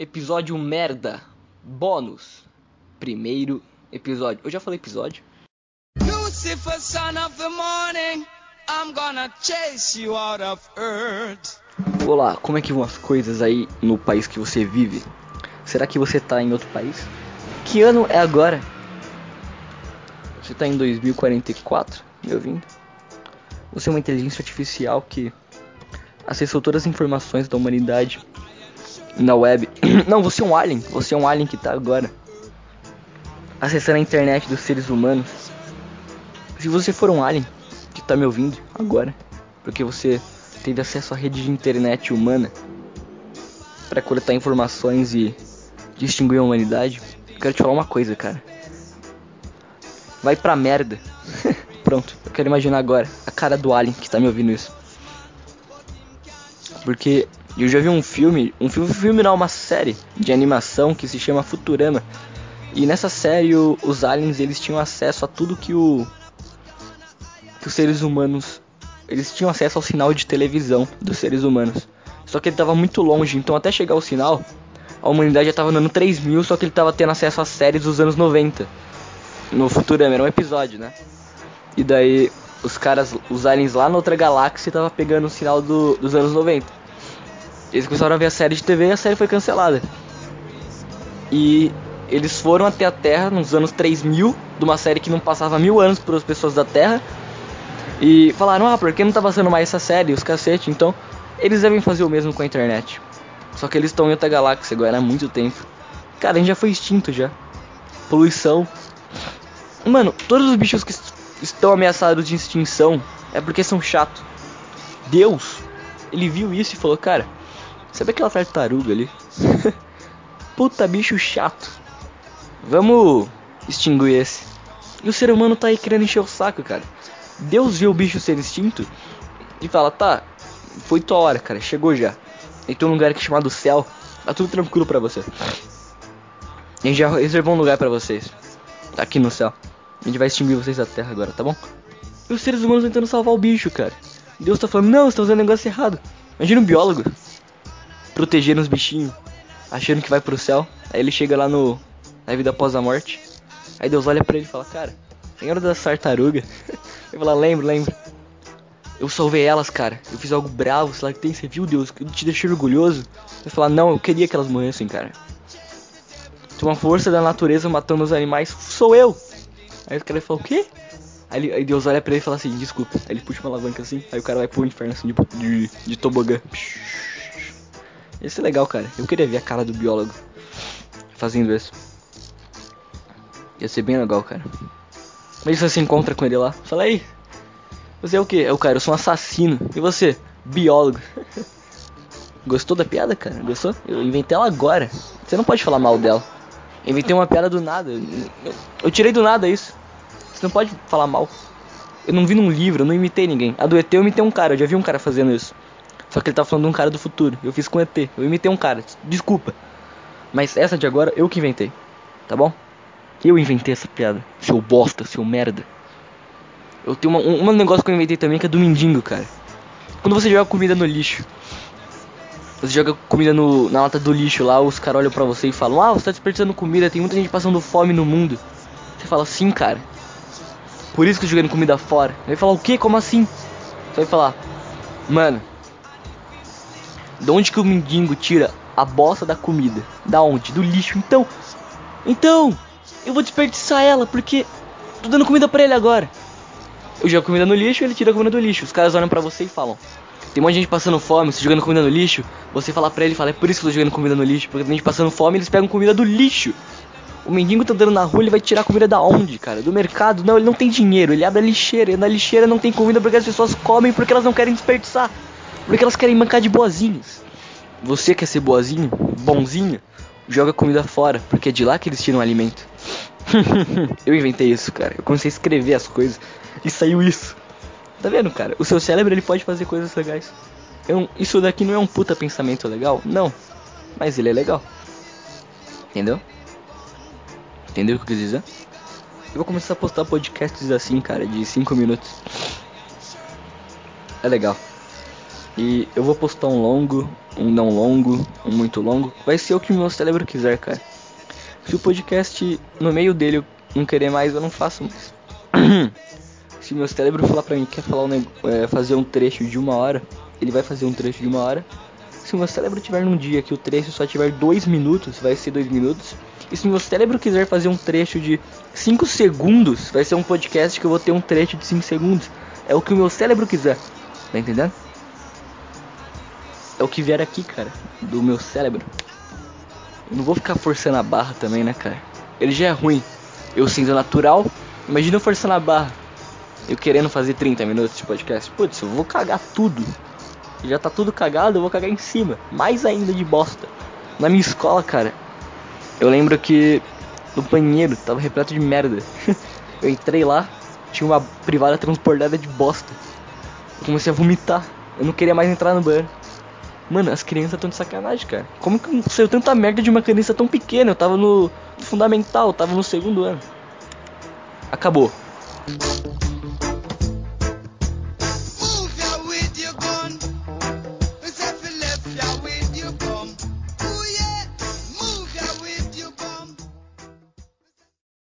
Episódio merda. Bônus. Primeiro episódio. Eu já falei episódio? Lucifer, son of the morning, I'm gonna chase you out of earth. Olá, como é que vão as coisas aí no país que você vive? Será que você tá em outro país? Que ano é agora? Você tá em 2044, me ouvindo? Você é uma inteligência artificial que acessou todas as informações da humanidade na web. Não, você é um alien. Você é um alien que tá agora acessando a internet dos seres humanos. Se você for um alien que tá me ouvindo agora, porque você teve acesso à rede de internet humana para coletar informações e distinguir a humanidade, eu quero te falar uma coisa, cara. Vai pra merda. Pronto, eu quero imaginar agora a cara do alien que tá me ouvindo isso. Porque eu já vi um filme, um filme, filme não, uma série de animação que se chama Futurama. E nessa série o, os aliens eles tinham acesso a tudo que o que os seres humanos eles tinham acesso ao sinal de televisão dos seres humanos. Só que ele estava muito longe, então até chegar o sinal, a humanidade já estava andando 3 mil, só que ele estava tendo acesso às séries dos anos 90. No Futurama, era um episódio, né? E daí os caras, os aliens lá na outra galáxia estavam pegando o sinal do, dos anos 90. Eles começaram a ver a série de TV e a série foi cancelada. E eles foram até a Terra nos anos 3000, de uma série que não passava mil anos para as pessoas da Terra. E falaram, ah, por que não tá passando mais essa série, os cacete? Então, eles devem fazer o mesmo com a internet. Só que eles estão em outra galáxia agora há muito tempo. Cara, a gente já foi extinto já. Poluição. Mano, todos os bichos que estão ameaçados de extinção é porque são chatos. Deus, ele viu isso e falou, cara, sabe aquela tartaruga ali? Puta bicho chato. Vamos extinguir esse. E o ser humano tá aí querendo encher o saco, cara. Deus viu o bicho ser extinto e fala, tá, foi tua hora, cara, chegou já. E tem um lugar aqui chamado céu, tá tudo tranquilo para você. A gente já reservou um lugar para vocês. Aqui no céu. A gente vai extinguir vocês da terra agora, tá bom? E os seres humanos tentando salvar o bicho, cara. Deus tá falando, não, você tá fazendo negócio errado. Imagina um biólogo protegendo os bichinhos, achando que vai pro céu. Aí ele chega lá no na vida após a morte. Aí Deus olha pra ele e fala, cara, lembra da tartaruga? Ele fala, lembro, lembro. Eu salvei elas, cara. Eu fiz algo bravo, sei lá que tem, você viu, Deus? Eu te deixei orgulhoso. Ele fala, não, eu queria que elas morressem, cara. Tem uma força da natureza matando os animais, sou eu. Aí o cara fala, o quê? Aí, aí, Deus olha pra ele e fala assim, desculpa. Aí ele puxa uma alavanca assim, aí o cara vai pro inferno assim, de, de, de tobogã. Esse é legal, cara. Eu queria ver a cara do biólogo fazendo isso. Ia ser bem legal, cara. Mas você se encontra com ele lá. Fala aí. Você é o que? É o cara, eu sou um assassino. E você? Biólogo. Gostou da piada, cara? Gostou? Eu inventei ela agora. Você não pode falar mal dela. Eu inventei uma piada do nada. Eu, eu tirei do nada isso. Você não pode falar mal. Eu não vi num livro, eu não imitei ninguém. A do ET eu imitei um cara, eu já vi um cara fazendo isso. Só que ele tá falando de um cara do futuro. Eu fiz com ET. Eu imitei um cara. Desculpa. Mas essa de agora eu que inventei. Tá bom? Eu inventei essa piada. Seu bosta, seu merda. Eu tenho uma, um, um negócio que eu inventei também que é do mendigo, cara. Quando você joga comida no lixo. Você joga comida no, na lata do lixo lá, os caras olham pra você e falam: Ah, você tá desperdiçando comida, tem muita gente passando fome no mundo. Você fala: Sim, cara. Por isso que eu jogando comida fora. Ele vai falar: O que? Como assim? Você vai falar: Mano, de onde que o mendigo tira a bosta da comida? Da onde? Do lixo. Então, então, eu vou desperdiçar ela porque tô dando comida para ele agora. Eu jogo comida no lixo, ele tira a comida do lixo. Os caras olham para você e falam: Tem um gente passando fome, você jogando comida no lixo. Você fala pra ele fala: É por isso que eu tô jogando comida no lixo, porque tem gente passando fome eles pegam comida do lixo. O mendigo tá andando na rua, ele vai tirar comida da onde, cara? Do mercado? Não, ele não tem dinheiro, ele abre a lixeira. E na lixeira não tem comida porque as pessoas comem porque elas não querem desperdiçar. Porque elas querem mancar de boazinhas. Você quer ser boazinho? Bonzinho? Joga comida fora, porque é de lá que eles tiram alimento. eu inventei isso, cara. Eu comecei a escrever as coisas e saiu isso. Tá vendo, cara? O seu cérebro ele pode fazer coisas legais. Eu, isso daqui não é um puta pensamento legal? Não. Mas ele é legal. Entendeu? Entendeu o que eu quis dizer? Eu vou começar a postar podcasts assim, cara, de 5 minutos. É legal. E eu vou postar um longo, um não longo, um muito longo. Vai ser o que o meu cérebro quiser, cara. Se o podcast no meio dele eu não querer mais, eu não faço mais. Se meu cérebro falar pra mim que quer falar um, é, fazer um trecho de uma hora, ele vai fazer um trecho de uma hora. Se meu cérebro tiver num dia que o trecho só tiver dois minutos, vai ser dois minutos. E se meu cérebro quiser fazer um trecho de 5 segundos, vai ser um podcast que eu vou ter um trecho de 5 segundos. É o que o meu cérebro quiser. Tá entendendo? É o que vier aqui, cara, do meu cérebro. Eu não vou ficar forçando a barra também, né, cara? Ele já é ruim. Eu sendo natural, imagina eu forçando a barra. Eu querendo fazer 30 minutos de podcast. Putz, eu vou cagar tudo. Já tá tudo cagado, eu vou cagar em cima. Mais ainda de bosta. Na minha escola, cara, eu lembro que o banheiro tava repleto de merda. eu entrei lá, tinha uma privada transportada de bosta. Eu comecei a vomitar. Eu não queria mais entrar no banheiro. Mano, as crianças estão de sacanagem, cara. Como que saiu tanta merda de uma criança tão pequena? Eu tava no fundamental, tava no segundo ano. Acabou.